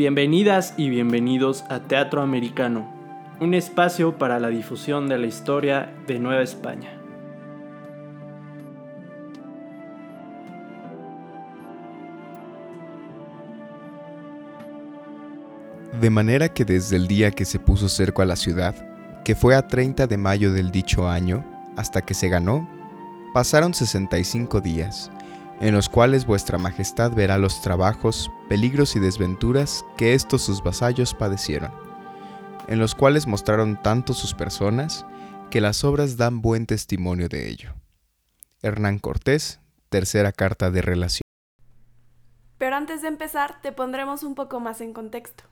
Bienvenidas y bienvenidos a Teatro Americano, un espacio para la difusión de la historia de Nueva España. De manera que desde el día que se puso cerco a la ciudad, que fue a 30 de mayo del dicho año, hasta que se ganó, pasaron 65 días, en los cuales vuestra Majestad verá los trabajos, peligros y desventuras que estos sus vasallos padecieron, en los cuales mostraron tanto sus personas, que las obras dan buen testimonio de ello. Hernán Cortés, tercera carta de relación. Pero antes de empezar, te pondremos un poco más en contexto.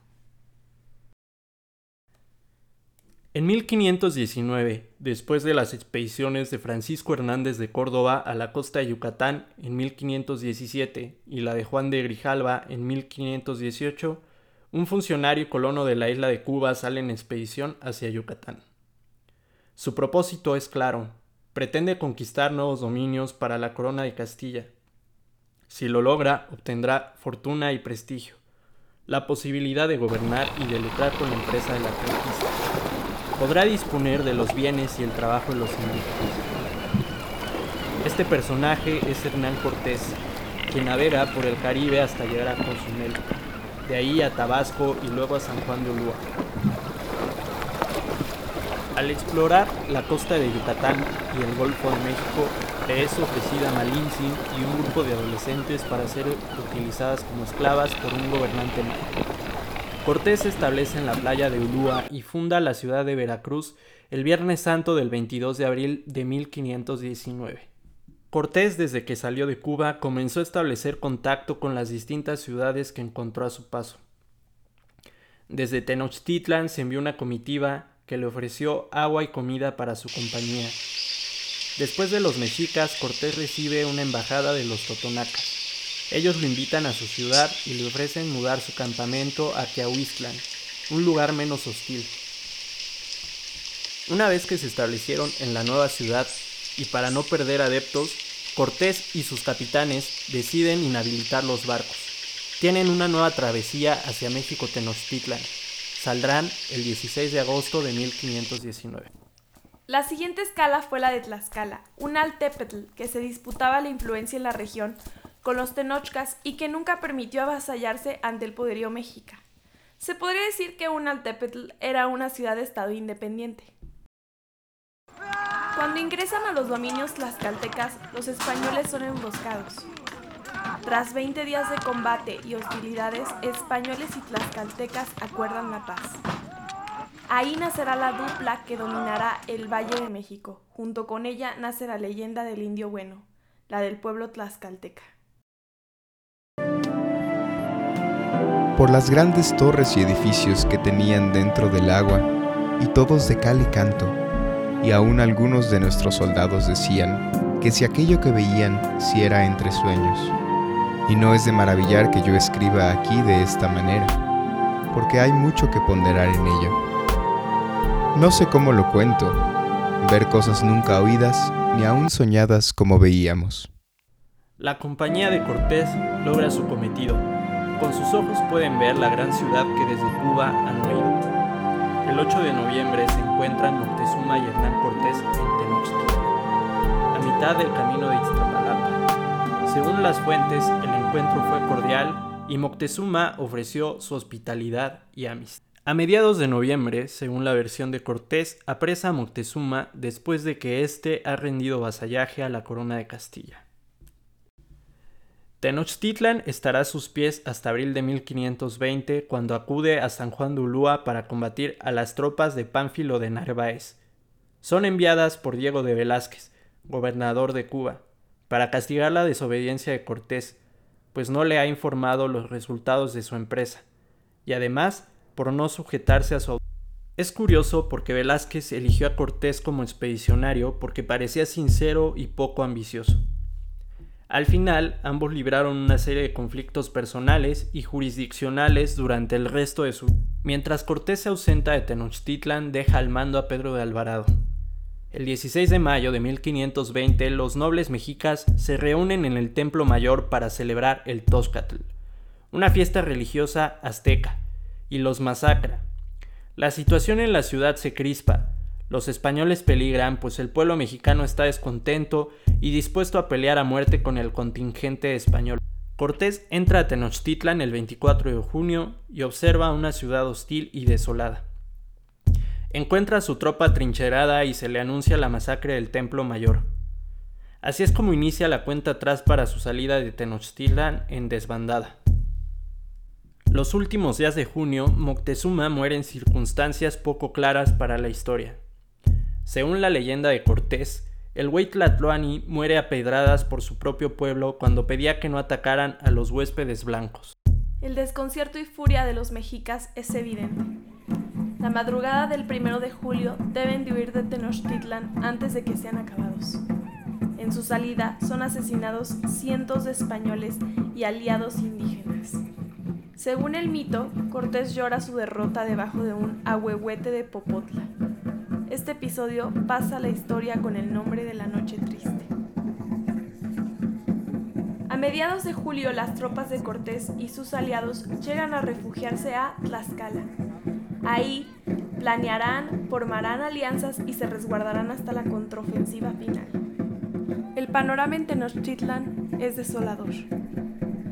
En 1519, después de las expediciones de Francisco Hernández de Córdoba a la costa de Yucatán en 1517 y la de Juan de Grijalva en 1518, un funcionario colono de la isla de Cuba sale en expedición hacia Yucatán. Su propósito es claro, pretende conquistar nuevos dominios para la corona de Castilla. Si lo logra, obtendrá fortuna y prestigio, la posibilidad de gobernar y de lucrar con la empresa de la conquista podrá disponer de los bienes y el trabajo de los indígenas. Este personaje es Hernán Cortés, quien navega por el Caribe hasta llegar a Cozumel, de ahí a Tabasco y luego a San Juan de Ulúa. Al explorar la costa de Yucatán y el Golfo de México, le es ofrecida Malinzi y un grupo de adolescentes para ser utilizadas como esclavas por un gobernante mágico. Cortés se establece en la playa de Ulúa y funda la ciudad de Veracruz el Viernes Santo del 22 de abril de 1519. Cortés desde que salió de Cuba comenzó a establecer contacto con las distintas ciudades que encontró a su paso. Desde Tenochtitlan se envió una comitiva que le ofreció agua y comida para su compañía. Después de los mexicas, Cortés recibe una embajada de los totonacas. Ellos lo invitan a su ciudad y le ofrecen mudar su campamento a Teahuistlan, un lugar menos hostil. Una vez que se establecieron en la nueva ciudad y para no perder adeptos, Cortés y sus capitanes deciden inhabilitar los barcos. Tienen una nueva travesía hacia México Tenochtitlan. Saldrán el 16 de agosto de 1519. La siguiente escala fue la de Tlaxcala, un altepetl que se disputaba la influencia en la región con los tenochcas y que nunca permitió avasallarse ante el poderío mexica. Se podría decir que Unaltepetl era una ciudad-estado independiente. Cuando ingresan a los dominios tlaxcaltecas, los españoles son emboscados. Tras 20 días de combate y hostilidades, españoles y tlaxcaltecas acuerdan la paz. Ahí nacerá la dupla que dominará el Valle de México. Junto con ella nace la leyenda del indio bueno, la del pueblo tlaxcalteca. Por las grandes torres y edificios que tenían dentro del agua, y todos de cal y canto, y aún algunos de nuestros soldados decían que si aquello que veían si era entre sueños. Y no es de maravillar que yo escriba aquí de esta manera, porque hay mucho que ponderar en ello. No sé cómo lo cuento, ver cosas nunca oídas ni aún soñadas como veíamos. La compañía de Cortés logra su cometido con sus ojos pueden ver la gran ciudad que desde Cuba han oído. El 8 de noviembre se encuentran Moctezuma y Hernán Cortés en Tenochtitlan, a mitad del camino de Iztapalapa. Según las fuentes, el encuentro fue cordial y Moctezuma ofreció su hospitalidad y amistad. A mediados de noviembre, según la versión de Cortés, apresa a Moctezuma después de que éste ha rendido vasallaje a la corona de Castilla. Tenochtitlan estará a sus pies hasta abril de 1520, cuando acude a San Juan de Ulúa para combatir a las tropas de Pánfilo de Narváez. Son enviadas por Diego de Velázquez, gobernador de Cuba, para castigar la desobediencia de Cortés, pues no le ha informado los resultados de su empresa, y además por no sujetarse a su es curioso porque Velázquez eligió a Cortés como expedicionario porque parecía sincero y poco ambicioso. Al final, ambos libraron una serie de conflictos personales y jurisdiccionales durante el resto de su... Mientras Cortés se ausenta de Tenochtitlan, deja al mando a Pedro de Alvarado. El 16 de mayo de 1520, los nobles mexicas se reúnen en el Templo Mayor para celebrar el Toscatl, una fiesta religiosa azteca, y los masacra. La situación en la ciudad se crispa, los españoles peligran, pues el pueblo mexicano está descontento y dispuesto a pelear a muerte con el contingente español. Cortés entra a Tenochtitlan el 24 de junio y observa una ciudad hostil y desolada. Encuentra a su tropa trincherada y se le anuncia la masacre del Templo Mayor. Así es como inicia la cuenta atrás para su salida de Tenochtitlan en desbandada. Los últimos días de junio, Moctezuma muere en circunstancias poco claras para la historia. Según la leyenda de Cortés, el Huitlatloani muere a pedradas por su propio pueblo cuando pedía que no atacaran a los huéspedes blancos. El desconcierto y furia de los mexicas es evidente. La madrugada del primero de julio deben de huir de Tenochtitlan antes de que sean acabados. En su salida son asesinados cientos de españoles y aliados indígenas. Según el mito, Cortés llora su derrota debajo de un ahuehuete de Popotla, este episodio pasa la historia con el nombre de la Noche Triste. A mediados de julio las tropas de Cortés y sus aliados llegan a refugiarse a Tlaxcala. Ahí planearán, formarán alianzas y se resguardarán hasta la contraofensiva final. El panorama en Tenochtitlan es desolador.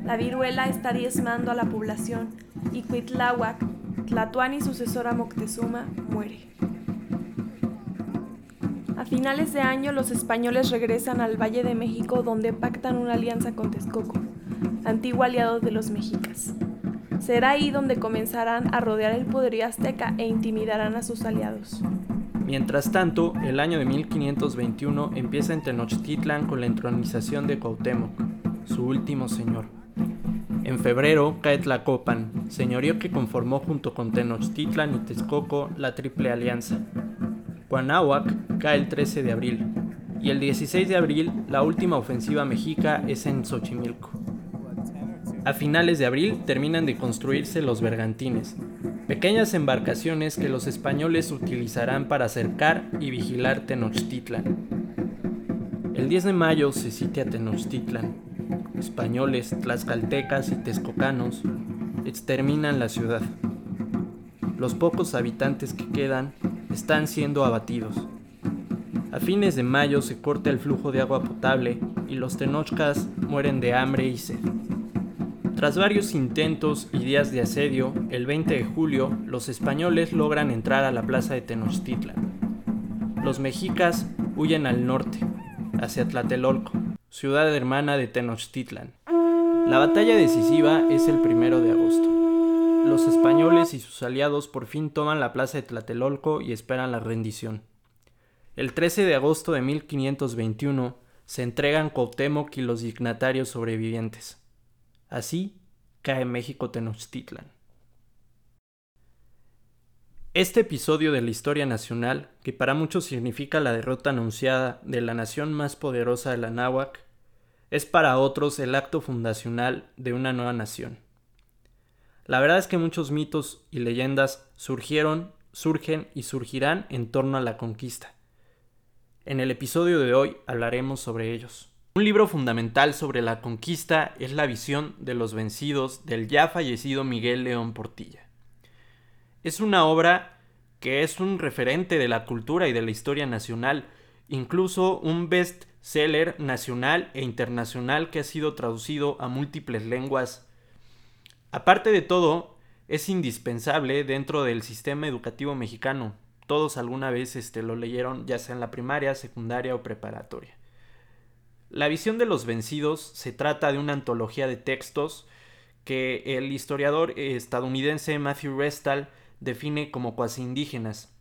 La viruela está diezmando a la población y Cuitláhuac, Tlatuani sucesora Moctezuma, muere finales de año los españoles regresan al Valle de México donde pactan una alianza con Texcoco, antiguo aliado de los mexicas. Será ahí donde comenzarán a rodear el poderío azteca e intimidarán a sus aliados. Mientras tanto, el año de 1521 empieza en Tenochtitlan con la entronización de Cuauhtémoc, su último señor. En febrero cae Tlacopan, señorío que conformó junto con Tenochtitlan y Texcoco la Triple Alianza, Cuanáhuac cae el 13 de abril y el 16 de abril la última ofensiva mexica es en Xochimilco. A finales de abril terminan de construirse los bergantines, pequeñas embarcaciones que los españoles utilizarán para acercar y vigilar Tenochtitlan. El 10 de mayo se sitia Tenochtitlan. Españoles, tlaxcaltecas y texcocanos exterminan la ciudad. Los pocos habitantes que quedan están siendo abatidos. A fines de mayo se corta el flujo de agua potable y los tenochcas mueren de hambre y sed. Tras varios intentos y días de asedio, el 20 de julio los españoles logran entrar a la plaza de Tenochtitlan. Los mexicas huyen al norte, hacia Tlatelolco, ciudad hermana de Tenochtitlan. La batalla decisiva es el primero de agosto los españoles y sus aliados por fin toman la plaza de Tlatelolco y esperan la rendición. El 13 de agosto de 1521 se entregan Cuauhtémoc y los dignatarios sobrevivientes. Así cae México Tenochtitlan. Este episodio de la historia nacional, que para muchos significa la derrota anunciada de la nación más poderosa de la náhuac, es para otros el acto fundacional de una nueva nación. La verdad es que muchos mitos y leyendas surgieron, surgen y surgirán en torno a la conquista. En el episodio de hoy hablaremos sobre ellos. Un libro fundamental sobre la conquista es La visión de los vencidos del ya fallecido Miguel León Portilla. Es una obra que es un referente de la cultura y de la historia nacional, incluso un best seller nacional e internacional que ha sido traducido a múltiples lenguas Aparte de todo, es indispensable dentro del sistema educativo mexicano. Todos alguna vez este, lo leyeron, ya sea en la primaria, secundaria o preparatoria. La visión de los vencidos se trata de una antología de textos que el historiador estadounidense Matthew Restal define como cuasi indígenas.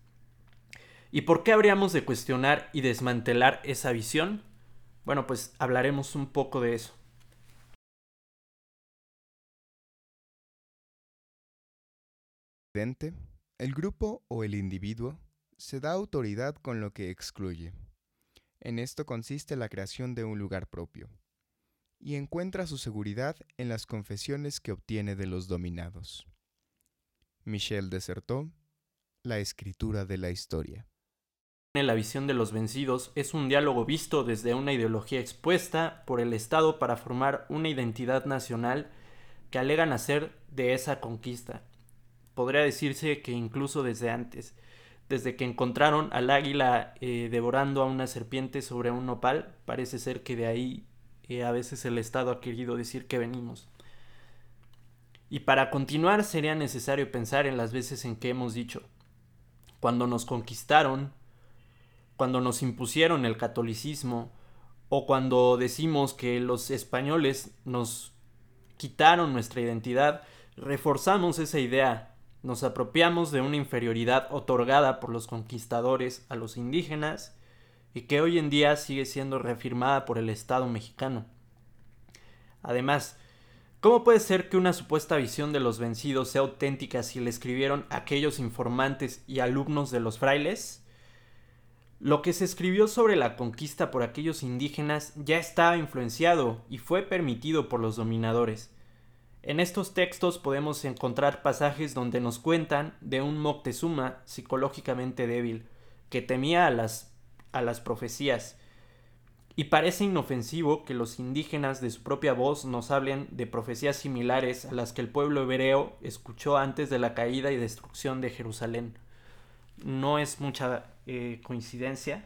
¿Y por qué habríamos de cuestionar y desmantelar esa visión? Bueno, pues hablaremos un poco de eso. El grupo o el individuo se da autoridad con lo que excluye. En esto consiste la creación de un lugar propio, y encuentra su seguridad en las confesiones que obtiene de los dominados. Michel desertó La escritura de la historia. La visión de los vencidos es un diálogo visto desde una ideología expuesta por el Estado para formar una identidad nacional que alegan hacer de esa conquista. Podría decirse que incluso desde antes, desde que encontraron al águila eh, devorando a una serpiente sobre un nopal, parece ser que de ahí eh, a veces el Estado ha querido decir que venimos. Y para continuar sería necesario pensar en las veces en que hemos dicho, cuando nos conquistaron, cuando nos impusieron el catolicismo, o cuando decimos que los españoles nos quitaron nuestra identidad, reforzamos esa idea, nos apropiamos de una inferioridad otorgada por los conquistadores a los indígenas y que hoy en día sigue siendo reafirmada por el Estado mexicano. Además, ¿cómo puede ser que una supuesta visión de los vencidos sea auténtica si le escribieron aquellos informantes y alumnos de los frailes? Lo que se escribió sobre la conquista por aquellos indígenas ya estaba influenciado y fue permitido por los dominadores. En estos textos podemos encontrar pasajes donde nos cuentan de un Moctezuma psicológicamente débil, que temía a las, a las profecías, y parece inofensivo que los indígenas de su propia voz nos hablen de profecías similares a las que el pueblo hebreo escuchó antes de la caída y destrucción de Jerusalén. No es mucha eh, coincidencia.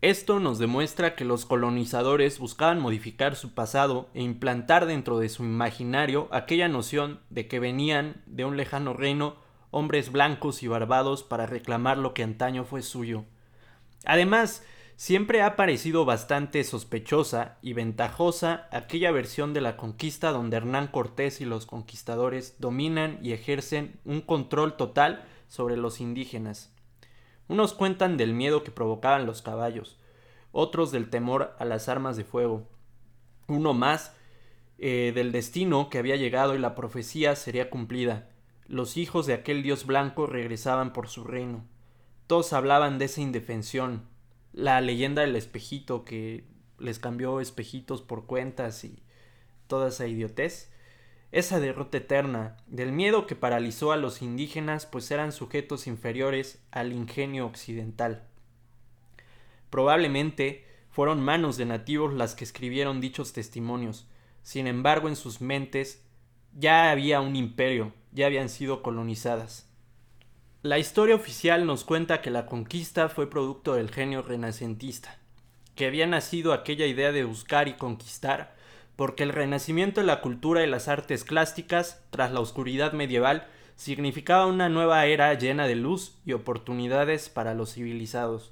Esto nos demuestra que los colonizadores buscaban modificar su pasado e implantar dentro de su imaginario aquella noción de que venían de un lejano reino hombres blancos y barbados para reclamar lo que antaño fue suyo. Además, siempre ha parecido bastante sospechosa y ventajosa aquella versión de la conquista donde Hernán Cortés y los conquistadores dominan y ejercen un control total sobre los indígenas. Unos cuentan del miedo que provocaban los caballos, otros del temor a las armas de fuego, uno más eh, del destino que había llegado y la profecía sería cumplida. Los hijos de aquel dios blanco regresaban por su reino. Todos hablaban de esa indefensión, la leyenda del espejito que les cambió espejitos por cuentas y toda esa idiotez esa derrota eterna, del miedo que paralizó a los indígenas pues eran sujetos inferiores al ingenio occidental. Probablemente fueron manos de nativos las que escribieron dichos testimonios, sin embargo en sus mentes ya había un imperio, ya habían sido colonizadas. La historia oficial nos cuenta que la conquista fue producto del genio renacentista, que había nacido aquella idea de buscar y conquistar porque el renacimiento de la cultura y las artes clásicas, tras la oscuridad medieval, significaba una nueva era llena de luz y oportunidades para los civilizados.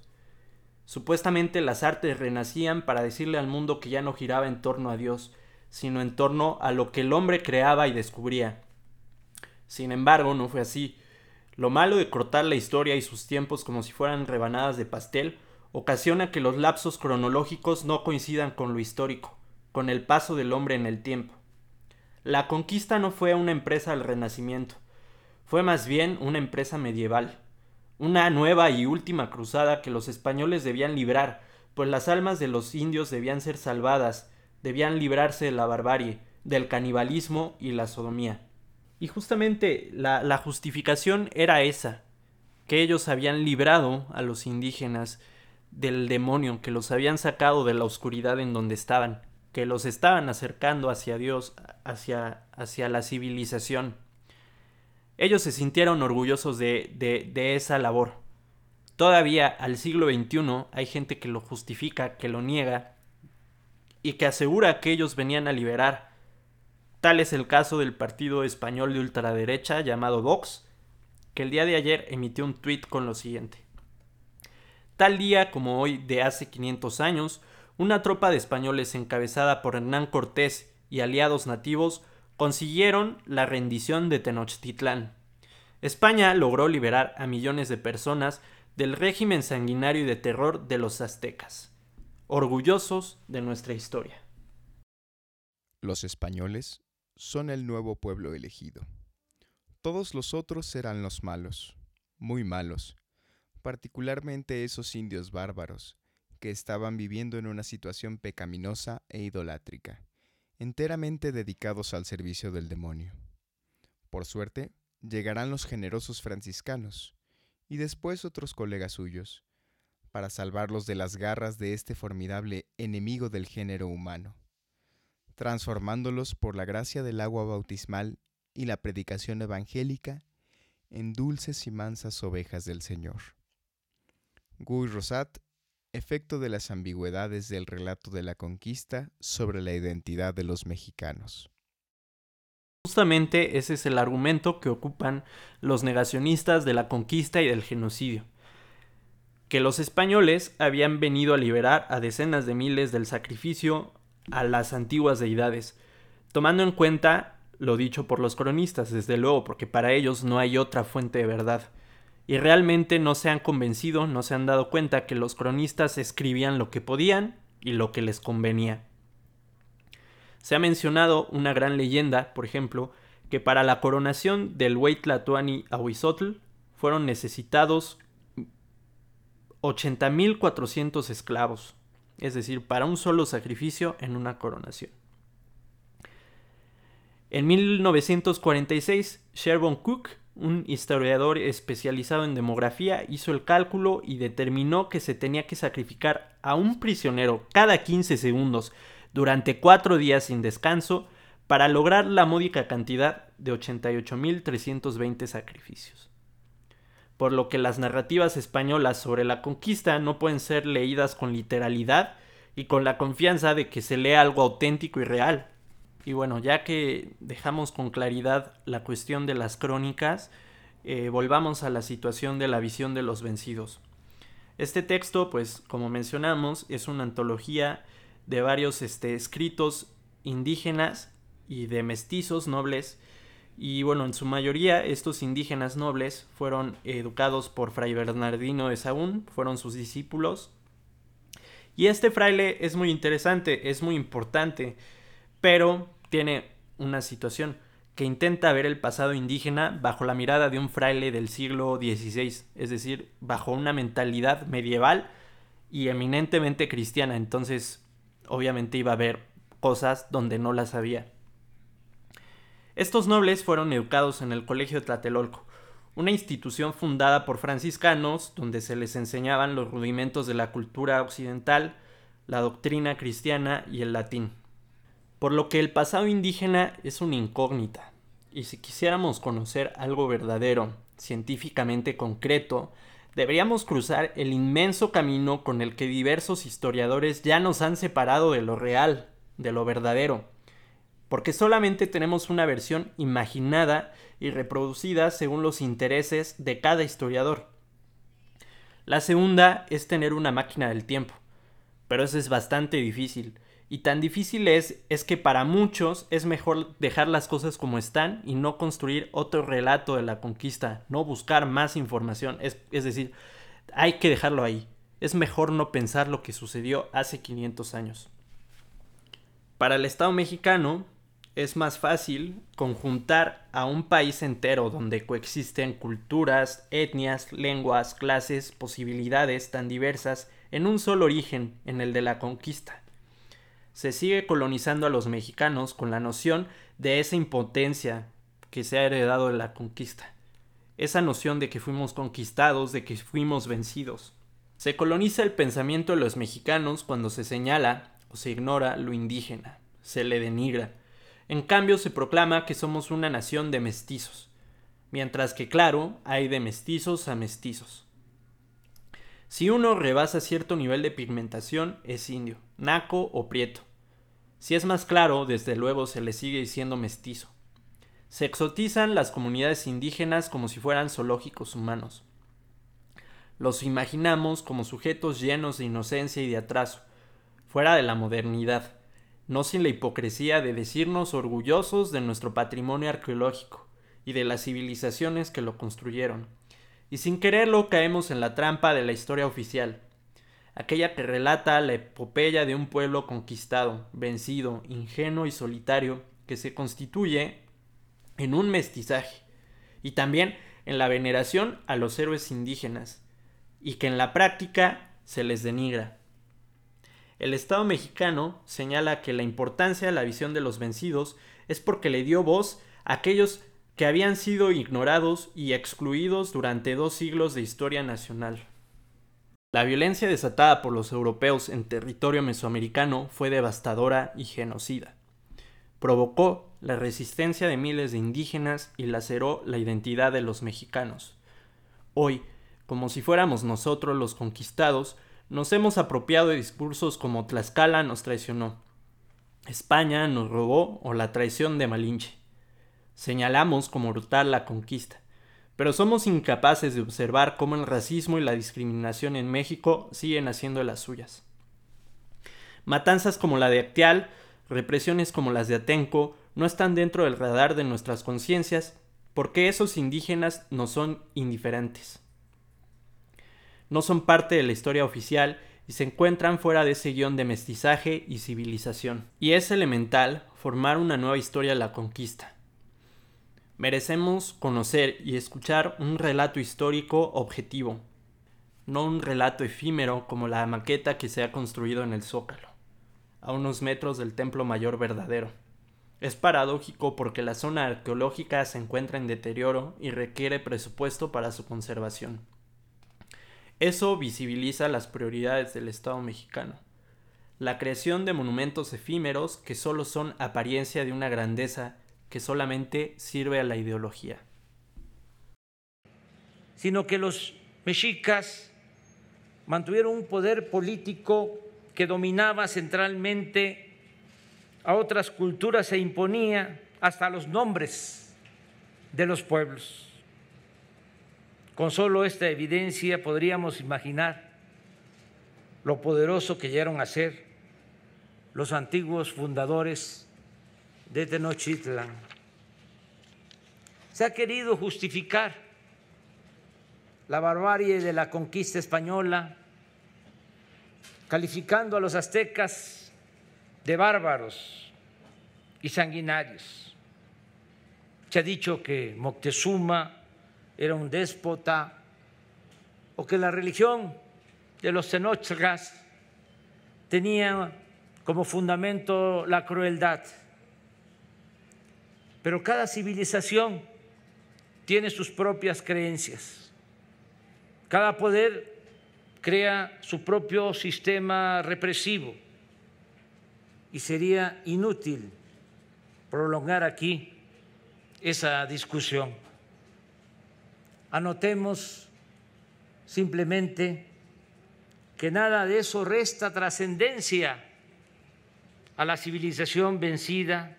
Supuestamente las artes renacían para decirle al mundo que ya no giraba en torno a Dios, sino en torno a lo que el hombre creaba y descubría. Sin embargo, no fue así. Lo malo de cortar la historia y sus tiempos como si fueran rebanadas de pastel ocasiona que los lapsos cronológicos no coincidan con lo histórico con el paso del hombre en el tiempo. La conquista no fue una empresa del Renacimiento, fue más bien una empresa medieval, una nueva y última cruzada que los españoles debían librar, pues las almas de los indios debían ser salvadas, debían librarse de la barbarie, del canibalismo y la sodomía. Y justamente la, la justificación era esa, que ellos habían librado a los indígenas del demonio, que los habían sacado de la oscuridad en donde estaban que los estaban acercando hacia Dios, hacia, hacia la civilización. Ellos se sintieron orgullosos de, de, de esa labor. Todavía al siglo XXI hay gente que lo justifica, que lo niega y que asegura que ellos venían a liberar. Tal es el caso del partido español de ultraderecha llamado Vox, que el día de ayer emitió un tuit con lo siguiente. Tal día como hoy de hace 500 años, una tropa de españoles encabezada por Hernán Cortés y aliados nativos consiguieron la rendición de Tenochtitlán. España logró liberar a millones de personas del régimen sanguinario y de terror de los aztecas, orgullosos de nuestra historia. Los españoles son el nuevo pueblo elegido. Todos los otros serán los malos, muy malos, particularmente esos indios bárbaros, que estaban viviendo en una situación pecaminosa e idolátrica, enteramente dedicados al servicio del demonio. Por suerte, llegarán los generosos franciscanos, y después otros colegas suyos, para salvarlos de las garras de este formidable enemigo del género humano. transformándolos por la gracia del agua bautismal y la predicación evangélica en dulces y mansas ovejas del Señor. Guy Rosat, efecto de las ambigüedades del relato de la conquista sobre la identidad de los mexicanos. Justamente ese es el argumento que ocupan los negacionistas de la conquista y del genocidio, que los españoles habían venido a liberar a decenas de miles del sacrificio a las antiguas deidades, tomando en cuenta lo dicho por los cronistas, desde luego, porque para ellos no hay otra fuente de verdad. Y realmente no se han convencido, no se han dado cuenta que los cronistas escribían lo que podían y lo que les convenía. Se ha mencionado una gran leyenda, por ejemplo, que para la coronación del Huaytlatoani Ahuizotl fueron necesitados 80.400 esclavos, es decir, para un solo sacrificio en una coronación. En 1946, Sherborne Cook, un historiador especializado en demografía, hizo el cálculo y determinó que se tenía que sacrificar a un prisionero cada 15 segundos durante cuatro días sin descanso para lograr la módica cantidad de 88.320 sacrificios. Por lo que las narrativas españolas sobre la conquista no pueden ser leídas con literalidad y con la confianza de que se lee algo auténtico y real. Y bueno, ya que dejamos con claridad la cuestión de las crónicas, eh, volvamos a la situación de la visión de los vencidos. Este texto, pues como mencionamos, es una antología de varios este, escritos indígenas y de mestizos nobles. Y bueno, en su mayoría estos indígenas nobles fueron educados por Fray Bernardino de Sahagún, fueron sus discípulos y este fraile es muy interesante, es muy importante, pero tiene una situación que intenta ver el pasado indígena bajo la mirada de un fraile del siglo XVI, es decir, bajo una mentalidad medieval y eminentemente cristiana. Entonces, obviamente iba a ver cosas donde no las había. Estos nobles fueron educados en el Colegio Tlatelolco, una institución fundada por franciscanos donde se les enseñaban los rudimentos de la cultura occidental, la doctrina cristiana y el latín. Por lo que el pasado indígena es una incógnita, y si quisiéramos conocer algo verdadero, científicamente concreto, deberíamos cruzar el inmenso camino con el que diversos historiadores ya nos han separado de lo real, de lo verdadero, porque solamente tenemos una versión imaginada y reproducida según los intereses de cada historiador. La segunda es tener una máquina del tiempo, pero eso es bastante difícil. Y tan difícil es, es que para muchos es mejor dejar las cosas como están y no construir otro relato de la conquista, no buscar más información. Es, es decir, hay que dejarlo ahí. Es mejor no pensar lo que sucedió hace 500 años. Para el Estado mexicano, es más fácil conjuntar a un país entero donde coexisten culturas, etnias, lenguas, clases, posibilidades tan diversas en un solo origen, en el de la conquista. Se sigue colonizando a los mexicanos con la noción de esa impotencia que se ha heredado de la conquista, esa noción de que fuimos conquistados, de que fuimos vencidos. Se coloniza el pensamiento de los mexicanos cuando se señala o se ignora lo indígena, se le denigra, en cambio se proclama que somos una nación de mestizos, mientras que claro, hay de mestizos a mestizos. Si uno rebasa cierto nivel de pigmentación, es indio, naco o prieto. Si es más claro, desde luego se le sigue diciendo mestizo. Se exotizan las comunidades indígenas como si fueran zoológicos humanos. Los imaginamos como sujetos llenos de inocencia y de atraso, fuera de la modernidad, no sin la hipocresía de decirnos orgullosos de nuestro patrimonio arqueológico y de las civilizaciones que lo construyeron. Y sin quererlo caemos en la trampa de la historia oficial, aquella que relata la epopeya de un pueblo conquistado, vencido, ingenuo y solitario, que se constituye en un mestizaje, y también en la veneración a los héroes indígenas, y que en la práctica se les denigra. El Estado mexicano señala que la importancia de la visión de los vencidos es porque le dio voz a aquellos que habían sido ignorados y excluidos durante dos siglos de historia nacional. La violencia desatada por los europeos en territorio mesoamericano fue devastadora y genocida. provocó la resistencia de miles de indígenas y laceró la identidad de los mexicanos. Hoy, como si fuéramos nosotros los conquistados, nos hemos apropiado de discursos como Tlaxcala nos traicionó, España nos robó o la traición de Malinche. Señalamos como brutal la conquista, pero somos incapaces de observar cómo el racismo y la discriminación en México siguen haciendo las suyas. Matanzas como la de Actial, represiones como las de Atenco, no están dentro del radar de nuestras conciencias porque esos indígenas no son indiferentes. No son parte de la historia oficial y se encuentran fuera de ese guion de mestizaje y civilización. Y es elemental formar una nueva historia de la conquista. Merecemos conocer y escuchar un relato histórico objetivo, no un relato efímero como la maqueta que se ha construido en el Zócalo, a unos metros del Templo Mayor verdadero. Es paradójico porque la zona arqueológica se encuentra en deterioro y requiere presupuesto para su conservación. Eso visibiliza las prioridades del Estado mexicano. La creación de monumentos efímeros que solo son apariencia de una grandeza que solamente sirve a la ideología. Sino que los mexicas mantuvieron un poder político que dominaba centralmente a otras culturas e imponía hasta los nombres de los pueblos. Con solo esta evidencia podríamos imaginar lo poderoso que llegaron a ser los antiguos fundadores de Tenochtitlan. Se ha querido justificar la barbarie de la conquista española, calificando a los aztecas de bárbaros y sanguinarios. Se ha dicho que Moctezuma era un déspota o que la religión de los Tenochtitlas tenía como fundamento la crueldad. Pero cada civilización tiene sus propias creencias. Cada poder crea su propio sistema represivo y sería inútil prolongar aquí esa discusión. Anotemos simplemente que nada de eso resta trascendencia a la civilización vencida.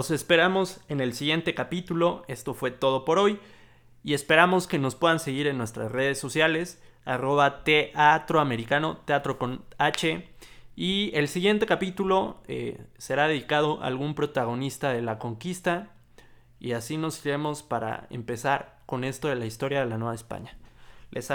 Los esperamos en el siguiente capítulo. Esto fue todo por hoy. Y esperamos que nos puedan seguir en nuestras redes sociales, arroba teatro americano, teatro con H. Y el siguiente capítulo eh, será dedicado a algún protagonista de la conquista. Y así nos iremos para empezar con esto de la historia de la Nueva España. Les